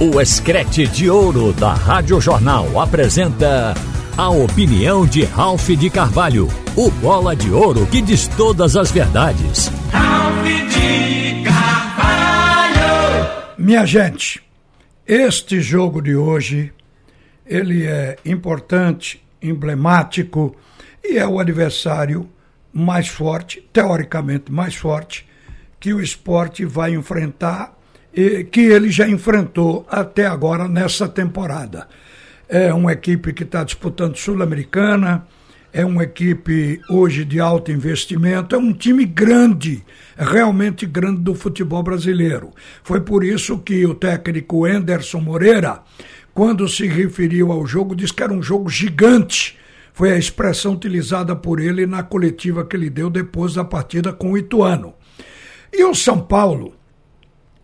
O Escrete de Ouro da Rádio Jornal apresenta a opinião de Ralph de Carvalho, o bola de ouro que diz todas as verdades. Ralph de Carvalho! Minha gente, este jogo de hoje, ele é importante, emblemático e é o adversário mais forte, teoricamente mais forte, que o esporte vai enfrentar que ele já enfrentou até agora nessa temporada. É uma equipe que está disputando Sul-Americana, é uma equipe hoje de alto investimento, é um time grande, realmente grande do futebol brasileiro. Foi por isso que o técnico Anderson Moreira, quando se referiu ao jogo, disse que era um jogo gigante. Foi a expressão utilizada por ele na coletiva que ele deu depois da partida com o Ituano. E o São Paulo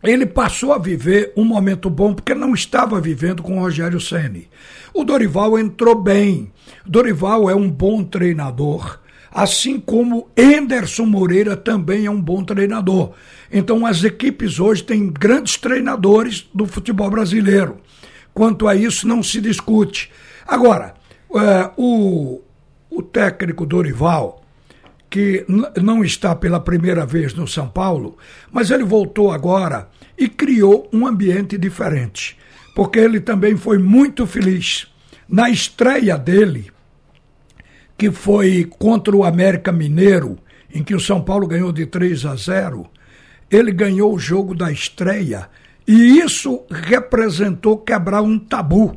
ele passou a viver um momento bom porque não estava vivendo com o Rogério Ceni. O Dorival entrou bem. Dorival é um bom treinador, assim como Enderson Moreira também é um bom treinador. Então as equipes hoje têm grandes treinadores do futebol brasileiro. Quanto a isso não se discute. Agora, é, o, o técnico Dorival que não está pela primeira vez no São Paulo, mas ele voltou agora e criou um ambiente diferente, porque ele também foi muito feliz. Na estreia dele, que foi contra o América Mineiro, em que o São Paulo ganhou de 3 a 0, ele ganhou o jogo da estreia e isso representou quebrar um tabu,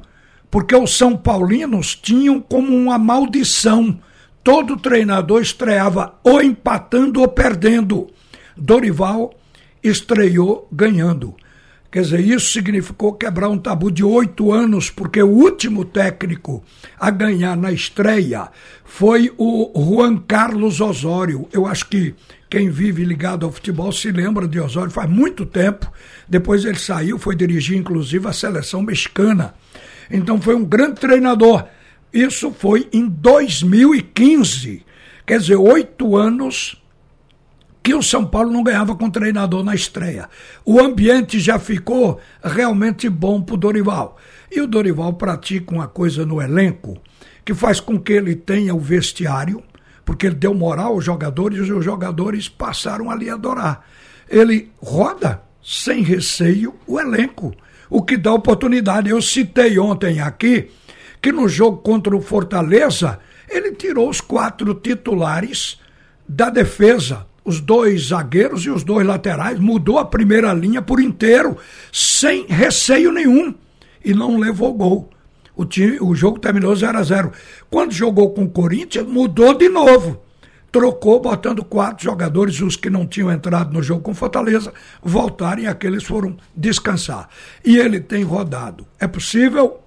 porque os São Paulinos tinham como uma maldição todo treinador estreava ou empatando ou perdendo. Dorival estreou ganhando. Quer dizer, isso significou quebrar um tabu de oito anos, porque o último técnico a ganhar na estreia foi o Juan Carlos Osório. Eu acho que quem vive ligado ao futebol se lembra de Osório faz muito tempo. Depois ele saiu, foi dirigir inclusive a seleção mexicana. Então foi um grande treinador. Isso foi em 2015. Quer dizer, oito anos que o São Paulo não ganhava com treinador na estreia. O ambiente já ficou realmente bom para o Dorival. E o Dorival pratica uma coisa no elenco que faz com que ele tenha o vestiário, porque ele deu moral aos jogadores e os jogadores passaram ali a adorar. Ele roda sem receio o elenco, o que dá oportunidade. Eu citei ontem aqui que no jogo contra o Fortaleza, ele tirou os quatro titulares da defesa, os dois zagueiros e os dois laterais, mudou a primeira linha por inteiro, sem receio nenhum, e não levou gol. O, time, o jogo terminou 0 a 0 Quando jogou com o Corinthians, mudou de novo. Trocou, botando quatro jogadores, os que não tinham entrado no jogo com Fortaleza, voltaram e aqueles foram descansar. E ele tem rodado. É possível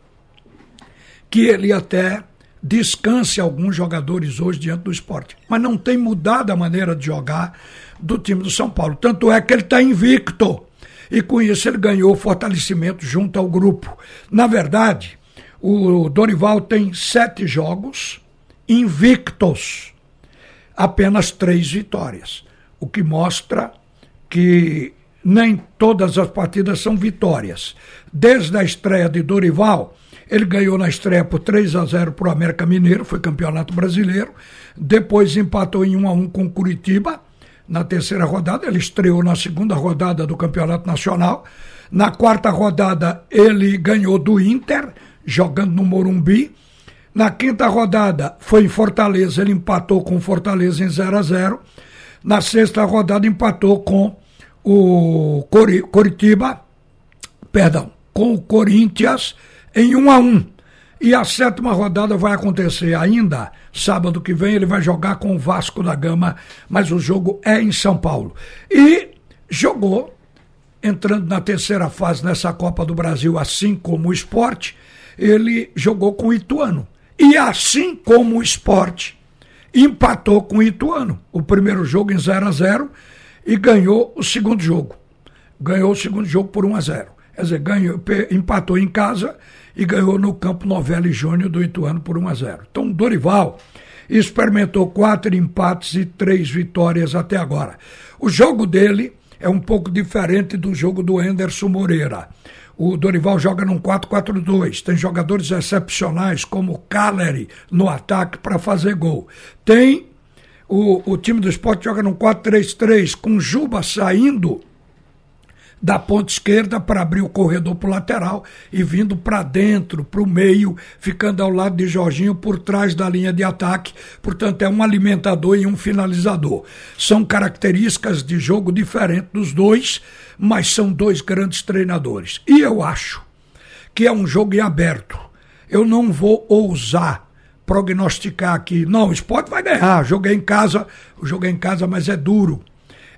que ele até descanse alguns jogadores hoje diante do esporte. Mas não tem mudado a maneira de jogar do time do São Paulo. Tanto é que ele está invicto. E com isso ele ganhou fortalecimento junto ao grupo. Na verdade, o Dorival tem sete jogos invictos, apenas três vitórias. O que mostra que nem todas as partidas são vitórias. Desde a estreia de Dorival, ele ganhou na estreia por 3 a 0 para o América Mineiro, foi campeonato brasileiro. Depois empatou em 1 a 1 com o Curitiba. Na terceira rodada, ele estreou na segunda rodada do Campeonato Nacional. Na quarta rodada, ele ganhou do Inter, jogando no Morumbi. Na quinta rodada, foi em Fortaleza, ele empatou com Fortaleza em 0 a 0 Na sexta rodada, empatou com o Coritiba, perdão, com o Corinthians em um a um. E a sétima rodada vai acontecer ainda sábado que vem. Ele vai jogar com o Vasco da Gama, mas o jogo é em São Paulo. E jogou, entrando na terceira fase nessa Copa do Brasil, assim como o esporte, ele jogou com o Ituano. E assim como o esporte, empatou com o Ituano. O primeiro jogo em 0 a 0 e ganhou o segundo jogo. Ganhou o segundo jogo por 1 a 0. Quer dizer, ganhou, empatou em casa e ganhou no campo Novelli Júnior do Ituano por 1 a 0. Então, Dorival experimentou quatro empates e três vitórias até agora. O jogo dele é um pouco diferente do jogo do Anderson Moreira. O Dorival joga num 4-4-2. Tem jogadores excepcionais como Caleri no ataque para fazer gol. Tem o, o time do esporte joga num 4-3-3 com Juba saindo da ponta esquerda para abrir o corredor para o lateral e vindo para dentro, para o meio, ficando ao lado de Jorginho por trás da linha de ataque. Portanto, é um alimentador e um finalizador. São características de jogo diferentes dos dois, mas são dois grandes treinadores. E eu acho que é um jogo em aberto. Eu não vou ousar prognosticar aqui. Não, o esporte vai ganhar. Joguei em casa, jogo é em casa, mas é duro.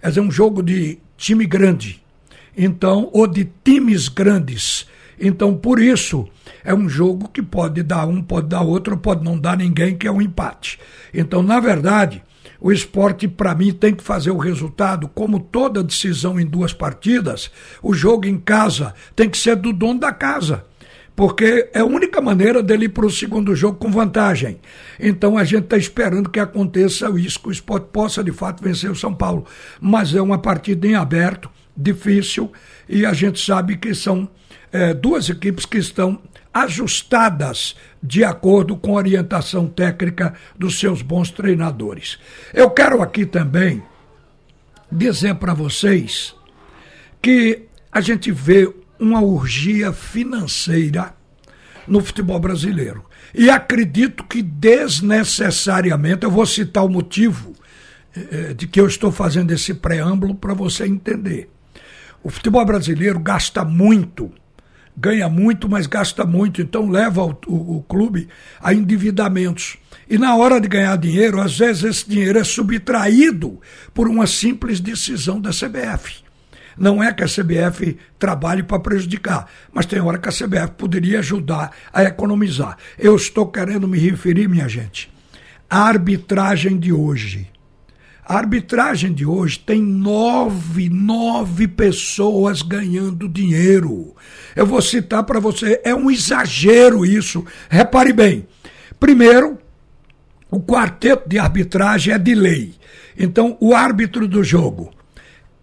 É um jogo de time grande então, ou de times grandes. Então, por isso, é um jogo que pode dar um, pode dar outro, pode não dar ninguém, que é um empate. Então, na verdade, o esporte, para mim, tem que fazer o resultado, como toda decisão em duas partidas, o jogo em casa tem que ser do dono da casa. Porque é a única maneira dele ir para o segundo jogo com vantagem. Então a gente está esperando que aconteça isso, que o esporte possa de fato vencer o São Paulo. Mas é uma partida em aberto difícil e a gente sabe que são é, duas equipes que estão ajustadas de acordo com a orientação técnica dos seus bons treinadores. Eu quero aqui também dizer para vocês que a gente vê uma urgia financeira no futebol brasileiro. E acredito que desnecessariamente, eu vou citar o motivo eh, de que eu estou fazendo esse preâmbulo para você entender. O futebol brasileiro gasta muito, ganha muito, mas gasta muito, então leva o, o, o clube a endividamentos. E na hora de ganhar dinheiro, às vezes esse dinheiro é subtraído por uma simples decisão da CBF. Não é que a CBF trabalhe para prejudicar, mas tem hora que a CBF poderia ajudar a economizar. Eu estou querendo me referir, minha gente, à arbitragem de hoje. A arbitragem de hoje tem nove, nove pessoas ganhando dinheiro. Eu vou citar para você, é um exagero isso. Repare bem. Primeiro, o quarteto de arbitragem é de lei. Então, o árbitro do jogo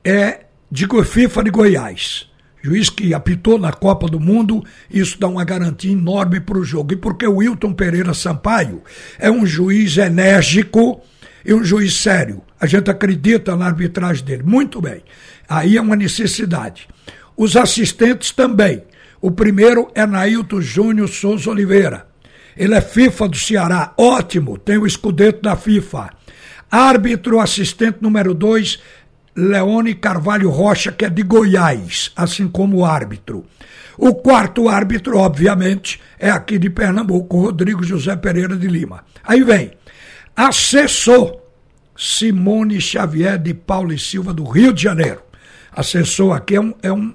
é de FIFA de Goiás. Juiz que apitou na Copa do Mundo, isso dá uma garantia enorme para o jogo. E porque o Wilton Pereira Sampaio é um juiz enérgico e um juiz sério. A gente acredita na arbitragem dele. Muito bem. Aí é uma necessidade. Os assistentes também. O primeiro é Nailton Júnior Souza Oliveira. Ele é FIFA do Ceará. Ótimo, tem o escudeto da FIFA. Árbitro assistente número 2, Leone Carvalho Rocha, que é de Goiás, assim como o árbitro. O quarto árbitro, obviamente, é aqui de Pernambuco, Rodrigo José Pereira de Lima. Aí vem, assessor Simone Xavier de Paulo e Silva, do Rio de Janeiro. Assessor aqui é, um, é, um,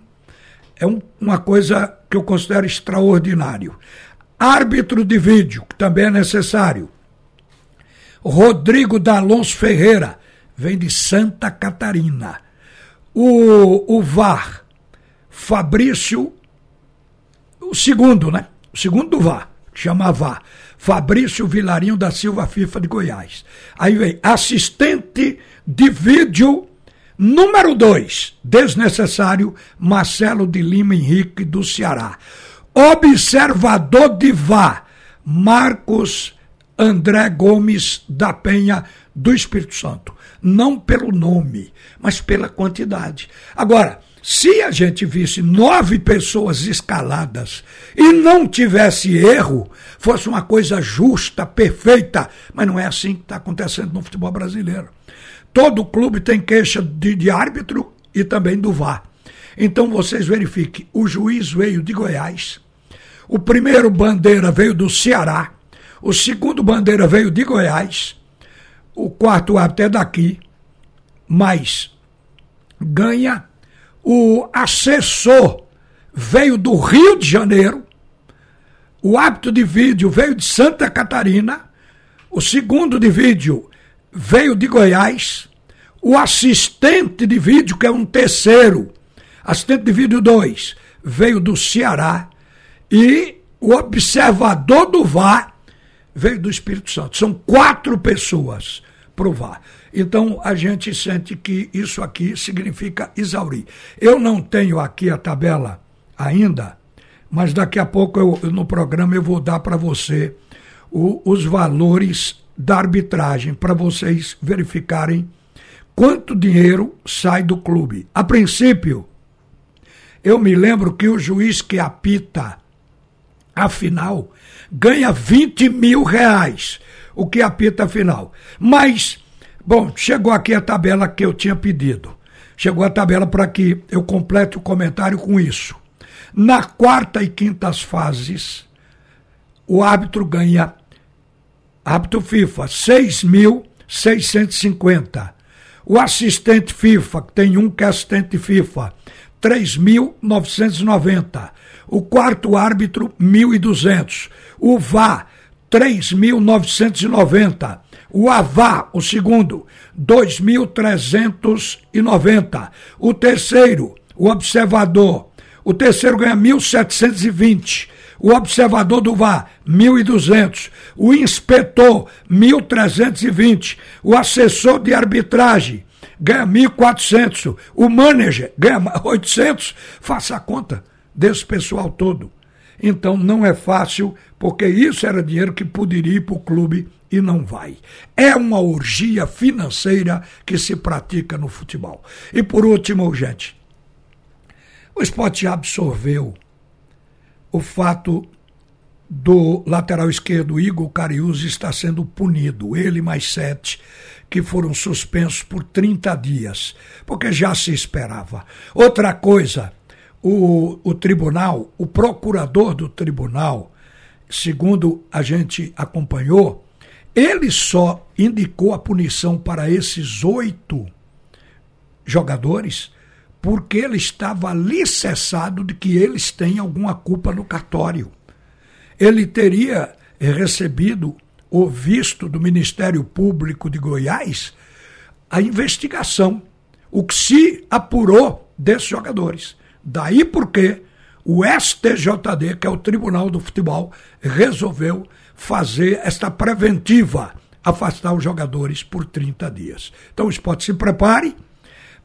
é um, uma coisa que eu considero extraordinário. Árbitro de vídeo, que também é necessário. Rodrigo D'Alonso Ferreira, vem de Santa Catarina. O, o VAR, Fabrício, o segundo, né? O segundo do VAR, chama VAR. Fabrício Vilarinho da Silva FIFA de Goiás. Aí vem assistente de vídeo número 2, desnecessário, Marcelo de Lima Henrique do Ceará. Observador de VA, Marcos André Gomes da Penha do Espírito Santo. Não pelo nome, mas pela quantidade. Agora, se a gente visse nove pessoas escaladas e não tivesse erro, fosse uma coisa justa, perfeita, mas não é assim que está acontecendo no futebol brasileiro. Todo clube tem queixa de, de árbitro e também do VAR. Então vocês verifiquem: o juiz veio de Goiás, o primeiro bandeira veio do Ceará, o segundo bandeira veio de Goiás, o quarto árbitro é daqui, mas ganha o assessor veio do Rio de Janeiro, o hábito de vídeo veio de Santa Catarina, o segundo de vídeo veio de Goiás, o assistente de vídeo, que é um terceiro, assistente de vídeo 2, veio do Ceará, e o observador do VAR veio do Espírito Santo. São quatro pessoas para o VAR. Então a gente sente que isso aqui significa exaurir. Eu não tenho aqui a tabela ainda, mas daqui a pouco eu, no programa eu vou dar para você o, os valores da arbitragem para vocês verificarem quanto dinheiro sai do clube. A princípio, eu me lembro que o juiz que apita a final ganha 20 mil reais, o que apita a final. Mas, bom, chegou aqui a tabela que eu tinha pedido. Chegou a tabela para que eu complete o comentário com isso. Na quarta e quintas fases, o árbitro ganha, árbitro FIFA, 6.650. O assistente FIFA, que tem um que é assistente FIFA, 3.990. O quarto árbitro, 1.200. O VAR, 3.990. O AVA, o segundo, 2.390. O terceiro, o observador, o terceiro ganha 1.720. O observador do VAR, 1.200. O inspetor, 1.320. O assessor de arbitragem, ganha 1.400. O manager ganha 800. Faça a conta desse pessoal todo. Então não é fácil, porque isso era dinheiro que poderia ir para o clube e não vai. É uma orgia financeira que se pratica no futebol. E por último, gente, o esporte absorveu o fato do lateral esquerdo Igor Cariús estar sendo punido, ele mais sete, que foram suspensos por 30 dias, porque já se esperava. Outra coisa, o, o tribunal, o procurador do tribunal, segundo a gente acompanhou, ele só indicou a punição para esses oito jogadores porque ele estava alicerçado de que eles têm alguma culpa no cartório. Ele teria recebido o visto do Ministério Público de Goiás a investigação, o que se apurou desses jogadores. Daí porque o STJD, que é o Tribunal do Futebol, resolveu fazer esta preventiva, afastar os jogadores por 30 dias. Então o esporte se prepare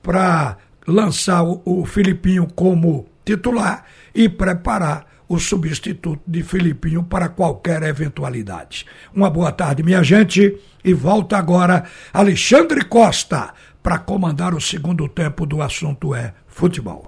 para lançar o, o Filipinho como titular e preparar o substituto de Filipinho para qualquer eventualidade. Uma boa tarde, minha gente, e volta agora Alexandre Costa para comandar o segundo tempo do assunto é futebol.